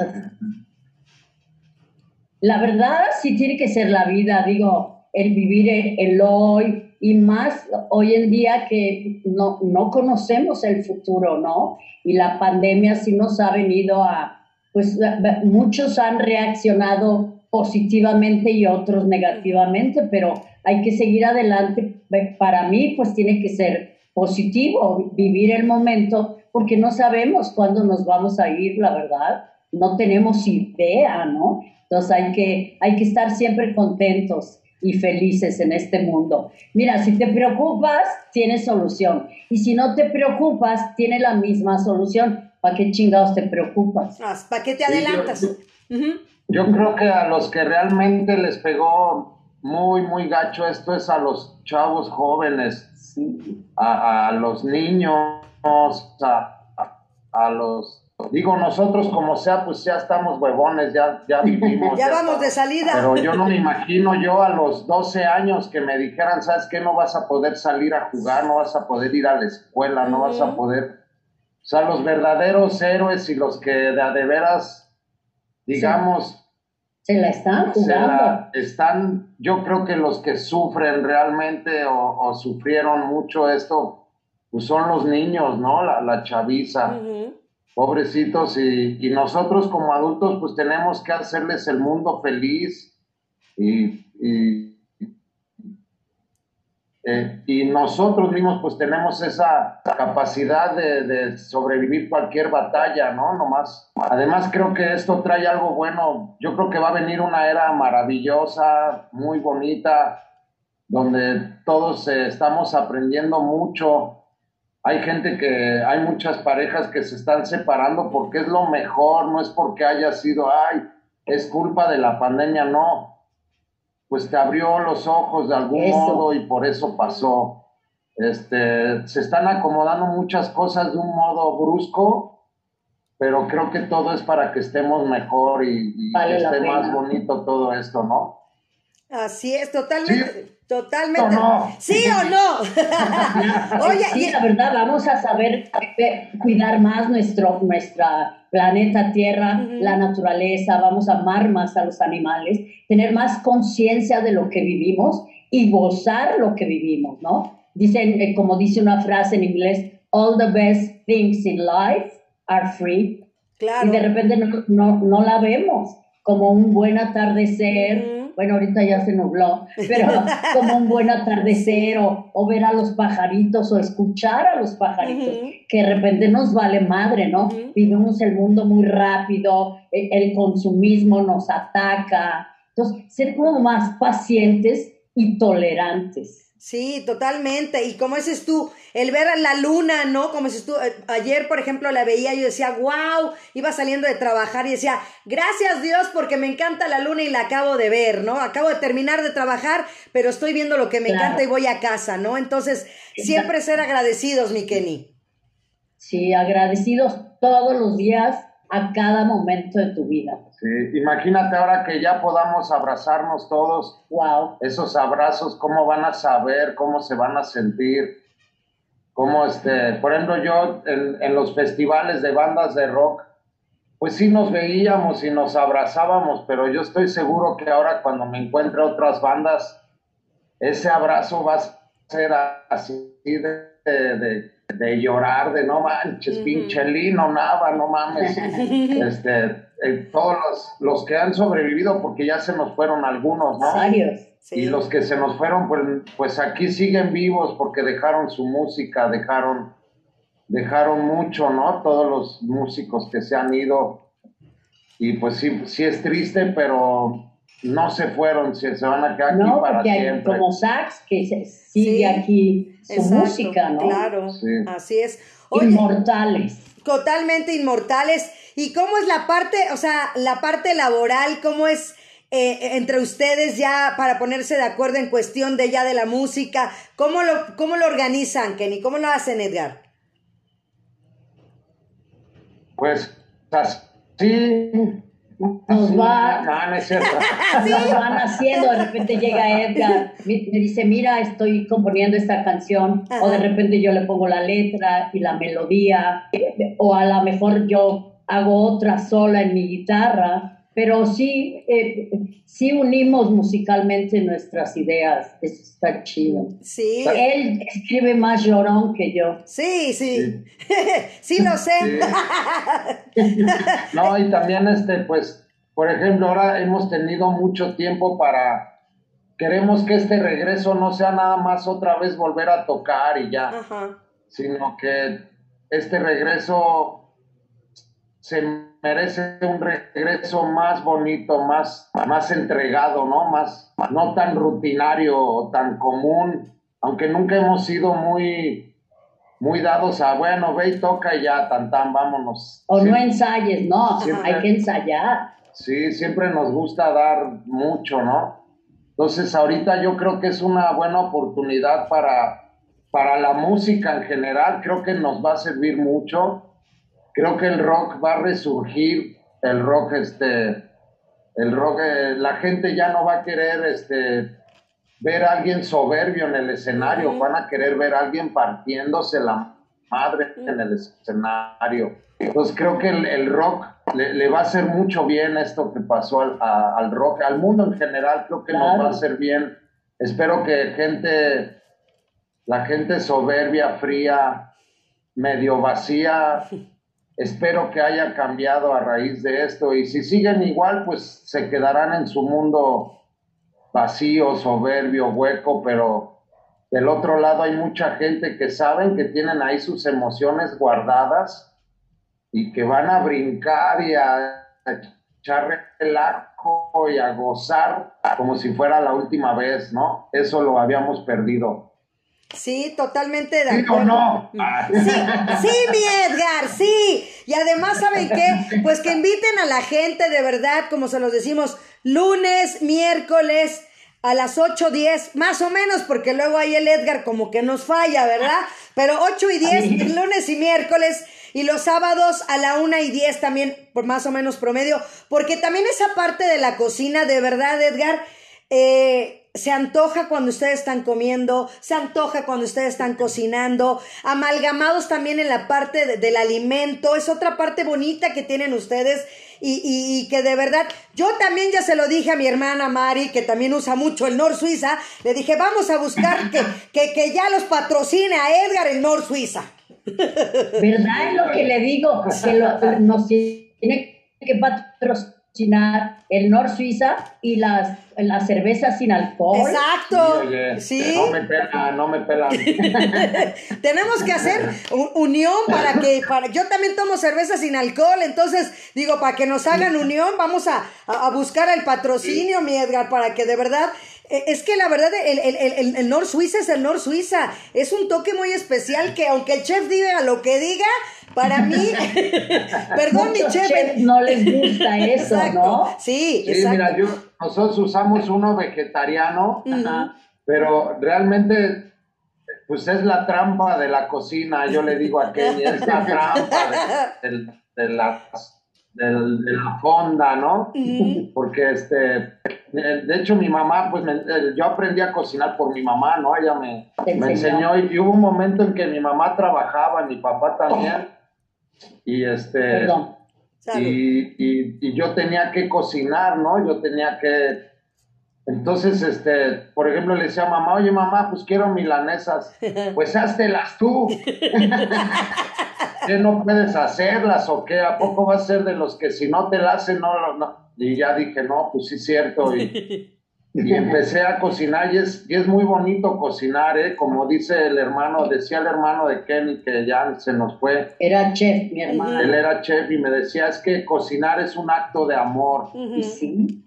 La verdad sí tiene que ser la vida, digo, el vivir el, hoy y más hoy en día que no, no conocemos el futuro, ¿no? Y la pandemia sí nos ha venido a, pues muchos han reaccionado positivamente y otros negativamente, pero hay que seguir adelante. Para mí, pues tiene que ser positivo, vivir el momento porque no sabemos cuándo nos vamos a ir, la verdad, no tenemos idea, ¿no? Entonces hay que, hay que estar siempre contentos y felices en este mundo. Mira, si te preocupas, tienes solución. Y si no te preocupas, tiene la misma solución. ¿Para qué chingados te preocupas? Ah, ¿Para qué te adelantas? yo, creo que a los que realmente les pegó muy, muy gacho esto es a los chavos jóvenes, a, a los niños, a, los Digo, nosotros como sea, pues ya estamos huevones, ya, ya vivimos. ya, vamos de salida. Pero yo no me imagino yo a los 12 años que me dijeran, ¿sabes qué? No vas a poder salir a jugar, no vas a poder ir a la escuela, no vas a poder... O sea, los verdaderos héroes y los que de, de veras, digamos... Se la están jugando. están, yo creo que los que sufren realmente o, o sufrieron mucho esto, pues son los niños, ¿no? La, la chaviza. Pobrecitos, y, nosotros como adultos, pues tenemos que hacerles el mundo feliz y, y, eh, nosotros mismos, pues tenemos esa capacidad de, sobrevivir cualquier batalla, ¿no? Nomás. Además, creo que esto trae algo bueno. Yo creo que va a venir una era maravillosa, muy bonita, donde todos eh, estamos aprendiendo mucho hay gente que, hay muchas parejas que se están separando porque es lo mejor, no es porque haya sido, ay, es culpa de la pandemia, no. Pues te abrió los ojos de algún modo y por eso pasó. Este, se están acomodando muchas cosas de un modo brusco, pero creo que todo es para que estemos mejor y, que esté más bonito todo esto, ¿no? Así es, totalmente. Totalmente. ¿Sí o no? Oye, sí, la verdad, vamos a saber cuidar más nuestro nuestra planeta Tierra, la naturaleza, vamos a amar más a los animales, tener más conciencia de lo que vivimos y gozar lo que vivimos, ¿no? Dicen, eh, como dice una frase en inglés, all the best things in life are free. Claro. Y de repente no, no, no la vemos como un buen atardecer, bueno, ahorita ya se nubló, pero como un buen atardecer o, ver a los pajaritos o escuchar a los pajaritos, que de repente nos vale madre, ¿no? Vivimos el mundo muy rápido, el, el consumismo nos ataca. Entonces, ser como más pacientes y tolerantes. Sí, totalmente. Y como dices tú, el ver a la luna, ¿no? Como dices tú, eh, ayer, por ejemplo, la veía y yo decía, wow, iba saliendo de trabajar y decía, gracias Dios porque me encanta la luna y la acabo de ver, ¿no? Acabo de terminar de trabajar, pero estoy viendo lo que me encanta y voy a casa, ¿no? Entonces, siempre ser agradecidos, mi Kenny. Sí, agradecidos todos los días a cada momento de tu vida. Sí, imagínate ahora que ya podamos abrazarnos todos. Wow. Esos abrazos, cómo van a saber, cómo se van a sentir. Cómo este, por ejemplo, yo en, en los festivales de bandas de rock, pues sí nos veíamos y nos abrazábamos, pero yo estoy seguro que ahora cuando me encuentre otras bandas, ese abrazo va a ser así de, de de llorar, de no manches, pinche Lino, Nava, no mames. este, eh, todos los, los, que han sobrevivido, porque ya se nos fueron algunos, ¿no? Y los que se nos fueron, pues, pues aquí siguen vivos porque dejaron su música, dejaron, dejaron mucho, ¿no? Todos los músicos que se han ido. Y pues sí, sí es triste, pero no se fueron, se, se van a quedar aquí para porque hay siempre. como sax que sigue Sí, aquí su Exacto, música, ¿no? Claro, Sí. así es. Oye, Inmortales. totalmente inmortales. ¿Y cómo es la parte, o sea, la parte laboral, cómo es eh, entre ustedes ya para ponerse de acuerdo en cuestión de ya de la música? ¿Cómo lo, cómo lo organizan, Kenny? ¿Cómo lo hacen, Edgar? Pues así. Nos va- No, no es cierto. Nos van haciendo, de repente llega Edgar, me me dice, mira, estoy componiendo esta canción, Ajá. o de repente yo le pongo la letra y la melodía, o a lo mejor yo hago otra sola en mi guitarra, pero sí, eh, sí unimos musicalmente nuestras ideas, eso está chido. Sí, Él escribe más llorón que yo. sí, sí. Sí, lo sé. Sí. No, y también este, pues, por ejemplo, ahora hemos tenido mucho tiempo para, queremos que este regreso no sea nada más otra vez volver a tocar y ya, Ajá. sino que este regreso se merece un regreso más bonito, más, más entregado, ¿no? Más, no tan rutinario o tan común, aunque nunca hemos sido muy, muy dados a, bueno, ve y toca y ya, tan tan, vámonos. O no Siempre- ensayes, no, Siempre- hay que ensayar. Sí, siempre nos gusta dar mucho, ¿no? Entonces, ahorita yo creo que es una buena oportunidad para, para la música en general, creo que nos va a servir mucho. Creo que el rock va a resurgir, el rock, este, el rock, eh, la gente ya no va a querer, este, ver a alguien soberbio en el escenario, van a querer ver a alguien partiéndose la madre en el escenario. Entonces creo que el, el rock le, le va a hacer mucho bien esto que pasó al, a- al rock, al mundo en general, creo que nos Claro. va a hacer bien. Espero que gente, la gente soberbia, fría, medio vacía, espero que haya cambiado a raíz de esto y si siguen igual, pues se quedarán en su mundo vacío, soberbio, hueco, pero del otro lado hay mucha gente que saben que tienen ahí sus emociones guardadas y que van a brincar y a echar relajo y a gozar como si fuera la última vez, ¿no? Eso lo habíamos perdido. Sí, totalmente de ¿Sí o acuerdo. no? Ah. Sí, sí, mi Edgar, sí. Y además, ¿saben qué? Pues que inviten a la gente de verdad, como se los decimos, lunes, miércoles, a las 8, 10, más o menos, porque luego ahí el Edgar como que nos falla, ¿verdad? Pero 8 y 10, lunes y miércoles, y los sábados a la 1 y 10 también, por más o menos promedio, porque también esa parte de la cocina, de verdad, Edgar, eh, se antoja cuando ustedes están comiendo, se antoja cuando ustedes están cocinando, amalgamados también en la parte de- del alimento, es otra parte bonita que tienen ustedes. Y, y- que de verdad, yo también ya se lo dije a mi hermana Mari, que también usa mucho el Nor Suiza, le dije, vamos a buscar que, que, que ya los patrocine a Edgar el Nor Suiza. ¿Verdad? Es lo que le digo, que lo- tiene que patrocinar el Nor Suiza y las, las cervezas sin alcohol. Exacto, Oye, sí. No me pela, no me pela. Tenemos que hacer u- unión para que, para, yo también tomo cerveza sin alcohol, entonces digo, para que nos hagan unión, vamos a, a- a buscar el patrocinio, mi Edgar, para que de verdad, es que la verdad, el, el, el, el- Nor Suiza es el Nor Suiza, es un toque muy especial que aunque el chef diga lo que diga, para mí, perdón mi Muchos chef, chefs no les gusta eso, exacto, ¿no? sí, Sí, exacto. mira, yo, nosotros usamos uno vegetariano, pero realmente, pues es la trampa de la cocina, yo le digo a Kenny, es la trampa de, la, de la fonda, ¿no? Porque, este, de hecho, mi mamá, pues me- eh, yo aprendí a cocinar por mi mamá, ¿no? Ella me, me enseñó. y, y hubo un momento en que mi mamá trabajaba, mi papá también, y este... Perdón. Salud. Y, y- y yo tenía que cocinar, ¿no? Yo tenía que... Entonces, este, por ejemplo, le decía a mamá, oye mamá, pues quiero milanesas. Pues háztelas tú. ¿Qué no puedes hacerlas o qué? ¿A poco vas a ser de los que si no te las hacen, no, no? Y ya dije, no, pues sí es cierto. Y, y empecé a cocinar y es, y es muy bonito cocinar, ¿eh? Como dice el hermano, decía el hermano de Kenny que ya se nos fue. Era chef, mi hermano. Él era chef y me decía, es que cocinar es un acto de amor. Y sí,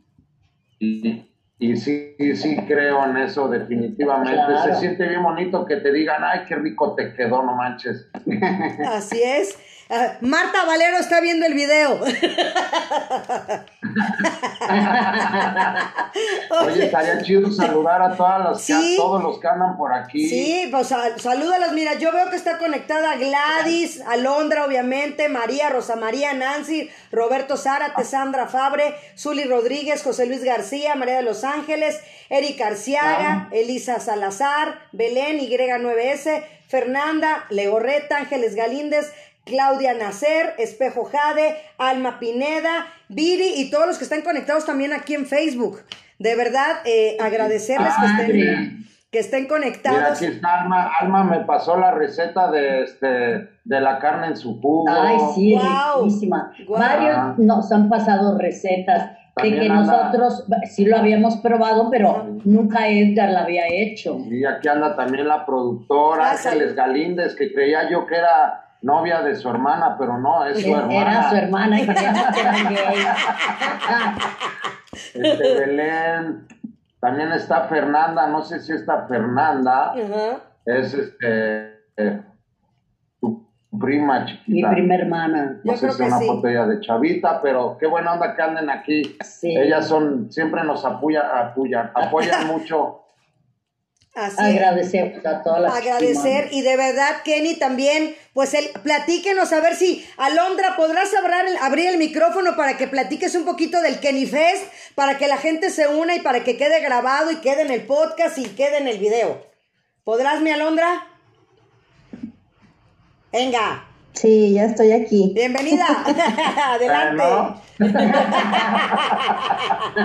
Y, y sí, y sí creo en eso definitivamente. Claro. Se siente bien bonito que te digan, ay, qué rico te quedó, no manches. Así es. Ah, Marta Valero está viendo el video. Oye, estaría chido saludar a, todas las que- Sí. a todos los que andan por aquí. Sí, pues sal- salúdalas. Mira, yo veo que está conectada Gladys, Alondra, obviamente, María, Rosa María, Nancy, Roberto Zárate, Sandra Fabre, Zuli Rodríguez, José Luis García, María de los Ángeles, Eric Arciaga, Elisa Salazar, Belén, Y9S, Fernanda, Legorreta, Ángeles Galíndez, Claudia Nacer, Espejo Jade, Alma Pineda, Viri y todos los que están conectados también aquí en Facebook. De verdad, eh, agradecerles que estén, que estén Mira, conectados. aquí está Alma. Alma me pasó la receta de, este, de la carne en su jugo. Ay, sí, riquísima. guau. Varios nos han pasado recetas de que anda- nosotros sí lo habíamos probado, pero nunca Edgar la había hecho. Y aquí anda también la productora Ángeles. Galíndez, que creía yo que era novia de su hermana, pero no, es su hermana. Era su hermana y creíamos que eran gay. Este, Belén. También está Fernanda, no sé si esta Fernanda es este eh, tu prima Mi chiquita. prima hermana. Yo No sé creo si es una sí. foto ella de chavita, pero qué buena onda que anden aquí. Sí. Ellas son, siempre nos apoyan, apoyan, apoyan mucho. Así. Agradecemos a todas las Agradecer y de verdad, Kenny, también, pues el, platíquenos a ver si, Alondra, ¿podrás abrir el, abrir el micrófono para que platiques un poquito del Kenny Fest, para que la gente se una y para que quede grabado y quede en el podcast y quede en el video? ¿Podrás, mi Alondra? Venga, Sí, ya estoy aquí. bienvenida. Adelante.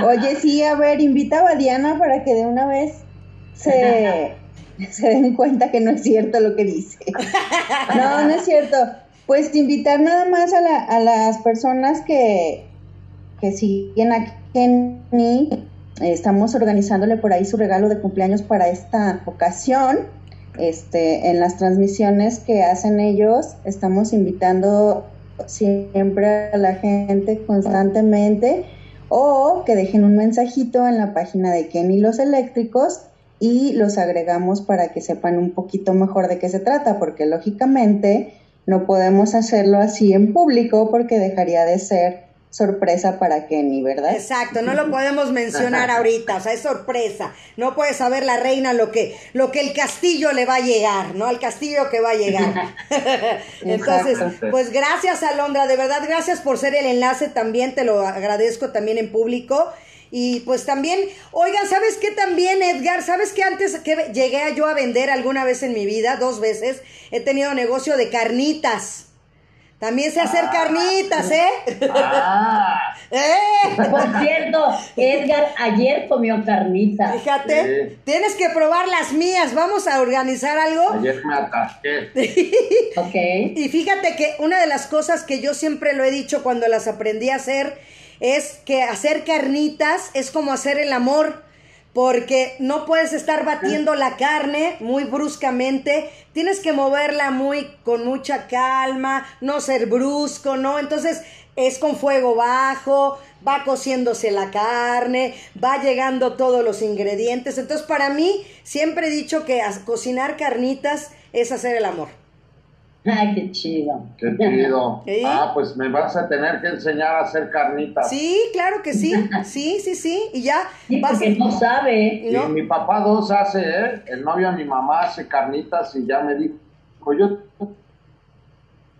Oye, sí, a ver, invitaba a Diana para que de una vez se, se den cuenta que no es cierto lo que dice. No, no es cierto. Pues invitar nada más a, la- a las personas que, que siguen a Kenny. Estamos organizándole por ahí su regalo de cumpleaños para esta ocasión. Este, en las transmisiones que hacen ellos, estamos invitando siempre a la gente constantemente o que dejen un mensajito en la página de Kenny los Eléctricos y los agregamos para que sepan un poquito mejor de qué se trata, porque lógicamente no podemos hacerlo así en público porque dejaría de ser sorpresa para Kenny, ¿verdad? Exacto, no lo podemos mencionar ahorita, o sea, es sorpresa. No puede saber la reina lo que, lo que el castillo le va a llegar, ¿no? Al castillo que va a llegar. Entonces, pues gracias, Alondra, de verdad, gracias por ser el enlace también, te lo agradezco también en público. Y pues también, oigan, ¿sabes qué también, Edgar? ¿Sabes qué antes que llegué yo a vender alguna vez en mi vida, dos veces, he tenido negocio de carnitas? También sé hacer carnitas, ¿eh? Ah, ¡Eh! Por cierto, Edgar ayer comió carnita. Fíjate, Sí. tienes que probar las mías. Vamos a organizar algo. ayer me atasqué. Ok. Y fíjate que una de las cosas que yo siempre lo he dicho cuando las aprendí a hacer es que hacer carnitas es como hacer el amor. Porque no puedes estar batiendo la carne muy bruscamente, tienes que moverla muy con mucha calma, no ser brusco, ¿no? Entonces es con fuego bajo, va cociéndose la carne, va llegando todos los ingredientes. Entonces para mí siempre he dicho que cocinar carnitas es hacer el amor. Ay, qué chido. Qué chido. Ah, pues me vas a tener que enseñar a hacer carnitas. Sí, claro que sí, sí, sí, sí, y ya Sí, vas porque no sabe. Y ¿no? mi papá dos hace, ¿eh? El novio de mi mamá hace carnitas y ya me dijo, yo te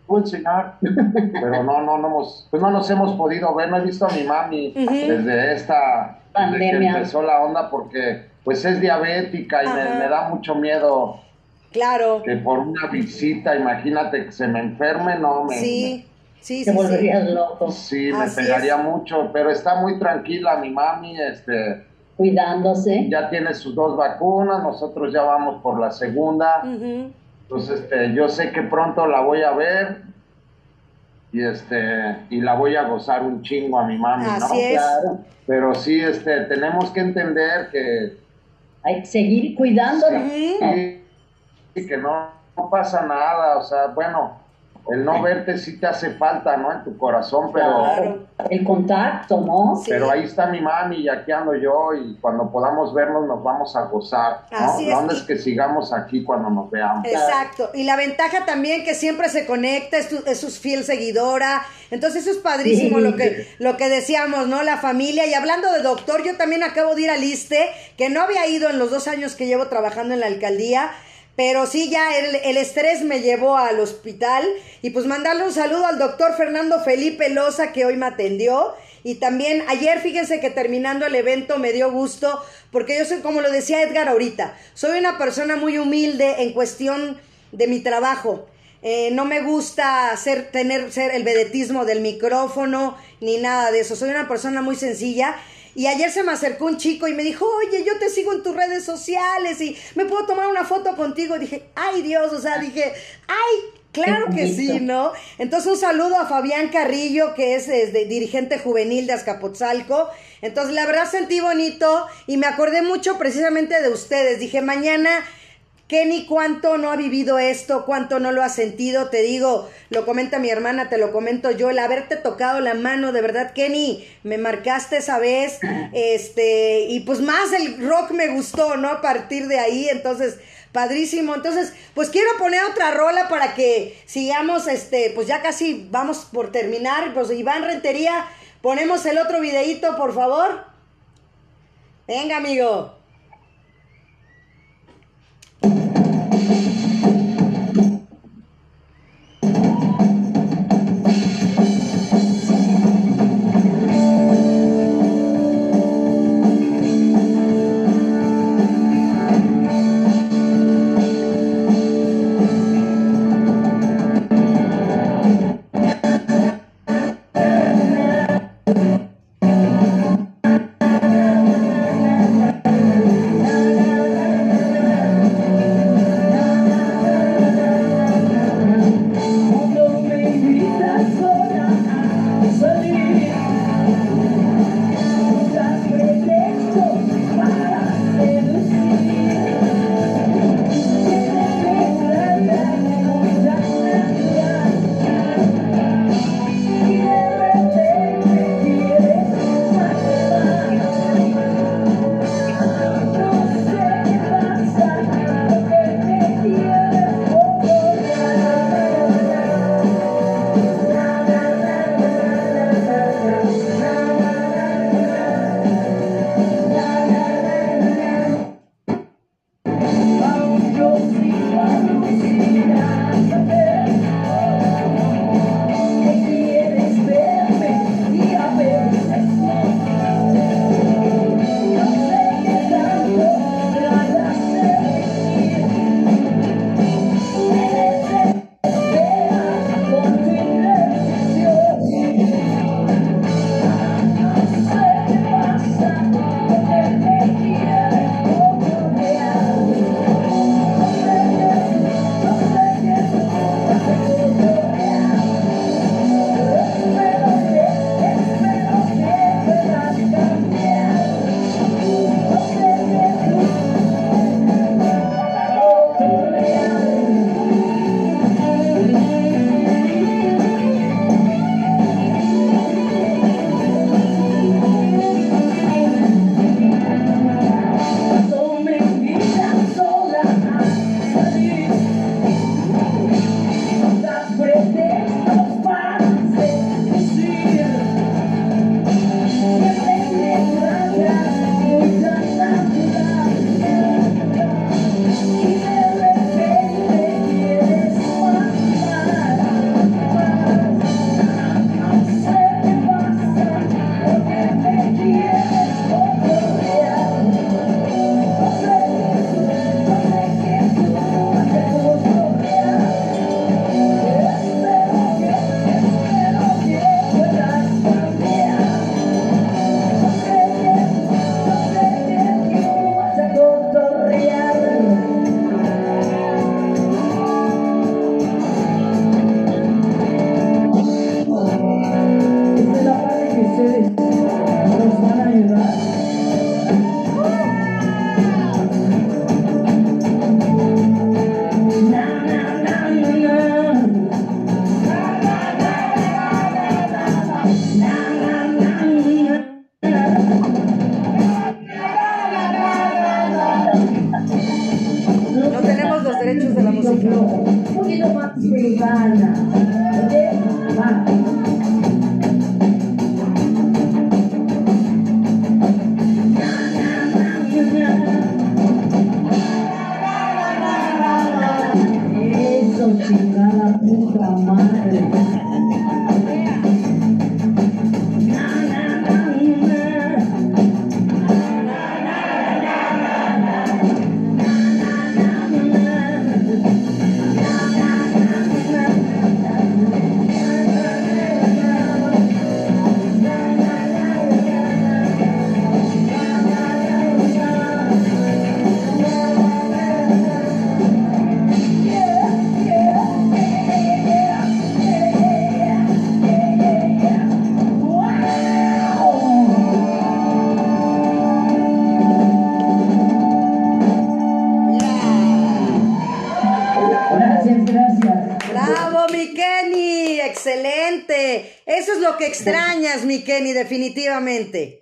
voy a enseñar. Pero no, no, no hemos, pues no nos hemos podido ver, no he visto a mi mami desde esta, desde que Pandemia. empezó la onda porque pues es diabética y me da mucho miedo Claro, que por una visita, imagínate que se me enferme, no me... sí, sí, Te sí, sí. volverías loco. me- sí, me Así pegaría es. mucho, pero está muy tranquila mi mami, este, Cuidándose. ya tiene sus dos vacunas, nosotros ya vamos por la segunda, entonces este, yo sé que pronto la voy a ver y este y la voy a gozar un chingo a mi mami, ¿no? Es. Claro. Pero sí, este, tenemos que entender que Hay que seguir cuidándola. sí, que no, no pasa nada, o sea, bueno, el no verte sí te hace falta, ¿no? En tu corazón, pero Claro. El contacto, ¿no? Sí. pero ahí está mi mami y aquí ando yo y cuando podamos vernos nos vamos a gozar, ¿no? Así es. No es que sigamos aquí cuando nos veamos. Exacto. Y la ventaja también que siempre se conecta, es, tu- es su fiel seguidora. Entonces eso es padrísimo Sí. lo que lo que decíamos, ¿no? La familia. Y hablando de doctor, yo también acabo de ir al ISTE, que no había ido en los dos años que llevo trabajando en la alcaldía. Pero sí, ya el, estrés me llevó al hospital. Y pues mandarle un saludo al doctor Fernando Felipe Loza, que hoy me atendió. Y también ayer, fíjense que terminando el evento me dio gusto, porque yo soy, como lo decía Edgar ahorita, soy una persona muy humilde en cuestión de mi trabajo. Eh, no me gusta ser, tener, ser el vedetismo del micrófono, ni nada de eso. Soy una persona muy sencilla. Y ayer se me acercó un chico y me dijo, oye, yo te sigo en tus redes sociales y me puedo tomar una foto contigo. dije, ay Dios, o sea, dije, ay, claro que sí. ¿no? Entonces un saludo a Fabián Carrillo, que es este, dirigente juvenil de Azcapotzalco. Entonces la verdad sentí bonito y me acordé mucho precisamente de ustedes. Dije, mañana Kenny, ¿cuánto no ha vivido esto? ¿Cuánto no lo ha sentido? Te digo, lo comenta mi hermana, te lo comento yo, el haberte tocado la mano, de verdad, Kenny, me marcaste esa vez, este, y pues más el rock me gustó, ¿no? A partir de ahí, entonces, padrísimo. Entonces, pues quiero poner otra rola para que sigamos, este, pues ya casi vamos por terminar, pues Iván Rentería, ponemos el otro videíto, por favor. Venga, amigo. Thank you. Es lo que extrañas, mi Kenny, definitivamente.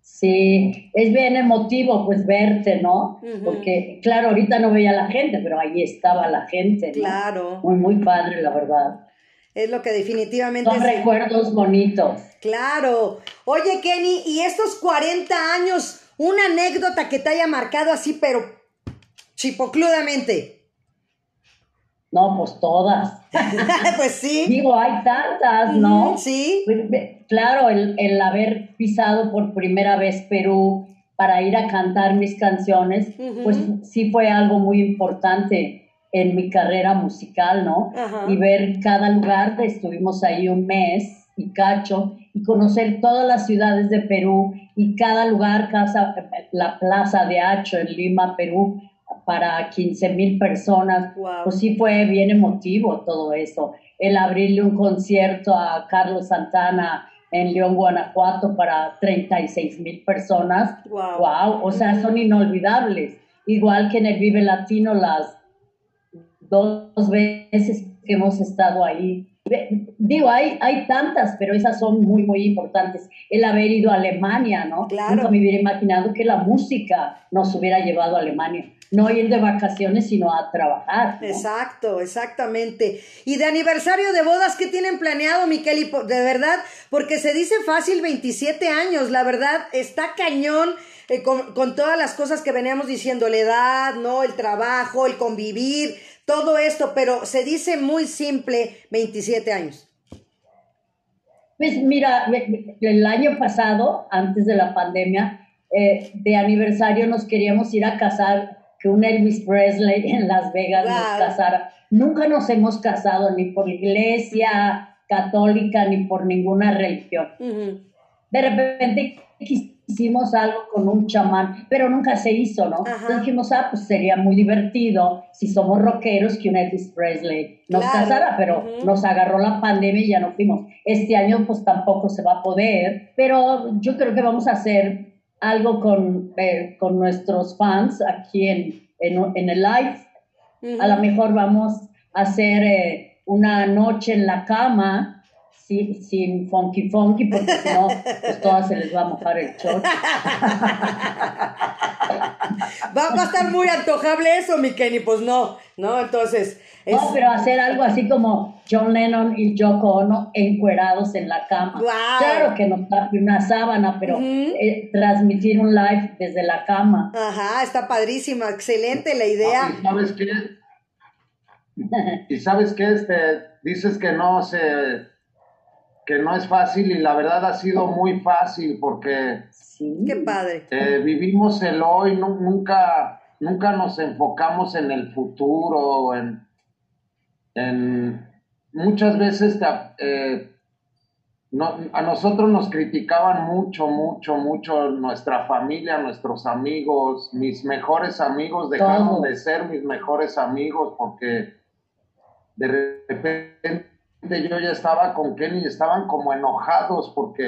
Sí, es bien emotivo pues verte, ¿no? Porque, claro, ahorita no veía a la gente, pero ahí estaba la gente. ¿no? Claro. Muy, muy padre, la verdad. Es lo que definitivamente... Son recuerdos bonitos. Claro. Oye, Kenny, ¿y estos 40 años, una anécdota que te haya marcado así, pero chipocludamente? No, pues todas. pues sí. Digo, hay tantas, ¿no? Sí. Pues, claro, el, el, haber pisado por primera vez Perú para ir a cantar mis canciones, pues sí fue algo muy importante en mi carrera musical, ¿no? Y ver cada lugar, estuvimos ahí un mes y cacho, y conocer todas las ciudades de Perú y cada lugar, casa, la Plaza de Hacho en Lima, Perú, para 15 mil personas. Pues sí fue bien emotivo todo eso. El abrirle un concierto a Carlos Santana en León, Guanajuato para 36 mil personas. Wow. wow. O sea, son inolvidables. Igual que en el Vive Latino las dos veces que hemos estado ahí. Digo, hay, hay tantas, pero esas son muy, muy importantes. El haber ido a Alemania, ¿no? Claro. Nunca me hubiera imaginado que la música nos hubiera llevado a Alemania no ir de vacaciones, sino a trabajar. Exacto, exactamente. Y de aniversario de bodas, ¿qué tienen planeado, Miquel? De verdad, porque se dice fácil 27 años, la verdad, está cañón. Eh, con, con, todas las cosas que veníamos diciendo, la edad, ¿no? El trabajo, el convivir, todo esto, pero se dice muy simple 27 años. Pues mira, el año pasado, antes de la pandemia, eh, de aniversario nos queríamos ir a casar que un Elvis Presley en Las Vegas nos casara. Nunca nos hemos casado ni por iglesia católica ni por ninguna religión. De repente hicimos algo con un chamán, pero nunca se hizo, ¿no? Entonces dijimos, ah, pues sería muy divertido si somos rockeros que un Elvis Presley nos casara, pero nos agarró la pandemia y ya no fuimos. Este año pues tampoco se va a poder, pero yo creo que vamos a hacer algo con, eh, con nuestros fans aquí en, en, en el live. A lo mejor vamos a hacer eh, una noche en la cama sin, sin funky funky, porque si no, pues todas se les va a mojar el short. Va, va, a estar muy antojable eso, mi Kenny, pues no, ¿no? Entonces... Es... No, pero hacer algo así como John Lennon y Yoko Ono encuerados en la cama. Claro que no tape una sábana, pero eh, transmitir un live desde la cama. Ajá, está padrísima, excelente la idea. ¿Y sabes qué? ¿Y sabes qué? Este, dices que no se que no es fácil y la verdad ha sido muy fácil porque sí. qué padre eh, vivimos el hoy no, nunca nunca nos enfocamos en el futuro en, en muchas veces eh, no, a nosotros nos criticaban mucho mucho mucho nuestra familia nuestros amigos mis mejores amigos dejaron Todo. de ser mis mejores amigos porque de repente yo ya estaba con Kenny, estaban como enojados porque